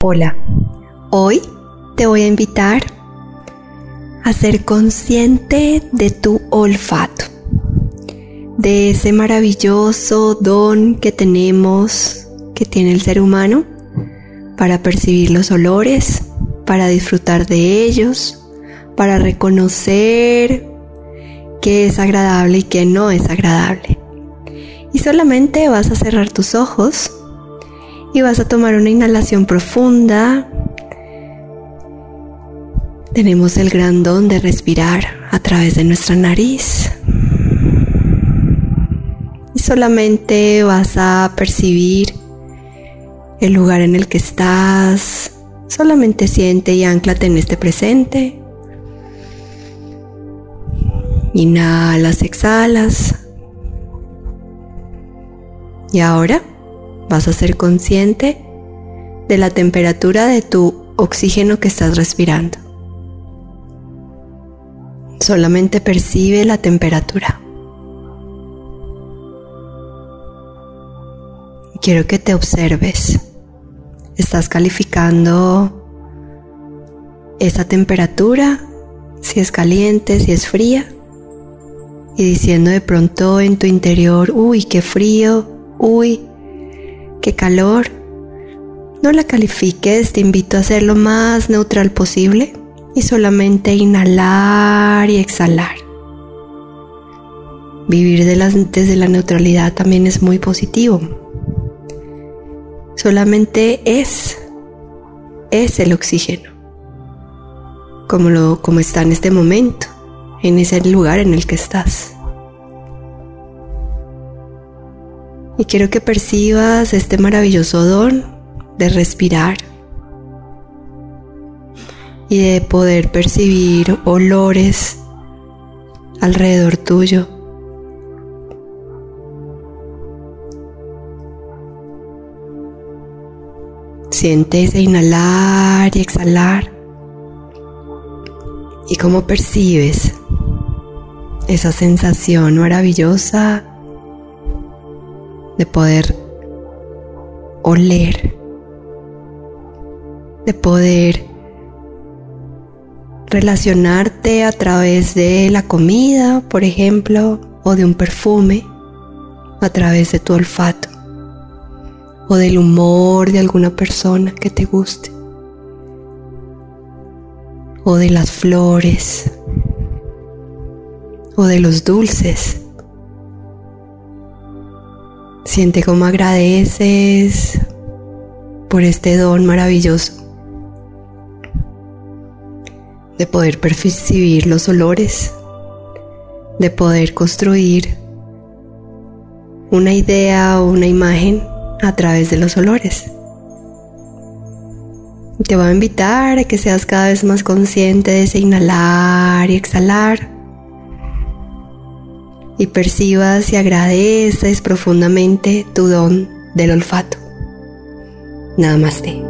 Hola, hoy te voy a invitar a ser consciente de tu olfato, de ese maravilloso don que tenemos, que tiene el ser humano, para percibir los olores, para disfrutar de ellos, para reconocer qué es agradable y qué no es agradable. Y solamente vas a cerrar tus ojos y vas a tomar una inhalación profunda. Tenemos el gran don de respirar a través de nuestra nariz. Y solamente vas a percibir el lugar en el que estás. Solamente siente y anclate en este presente. Inhalas, exhalas. Y ahora vas a ser consciente de la temperatura de tu oxígeno que estás respirando. Solamente percibe la temperatura. Quiero que te observes. Estás calificando esa temperatura, si es caliente, si es fría, y diciendo de pronto en tu interior, uy, qué frío, uy, calor. No la califiques, te invito a ser lo más neutral posible y solamente inhalar y exhalar. Vivir desde la neutralidad también es muy positivo. Solamente es, es el oxígeno, como, lo, como está en este momento, en ese lugar en el que estás. Y quiero que percibas este maravilloso don de respirar y de poder percibir olores alrededor tuyo. Siente ese inhalar y exhalar. Y cómo percibes esa sensación maravillosa de poder oler, de poder relacionarte a través de la comida, por ejemplo, o de un perfume, a través de tu olfato, o del humor de alguna persona que te guste, o de las flores, o de los dulces Siente cómo agradeces por este don maravilloso de poder percibir los olores, de poder construir una idea o una imagen a través de los olores. Te voy a invitar a que seas cada vez más consciente de ese inhalar y exhalar y percibas y agradeces profundamente tu don del olfato. Namaste.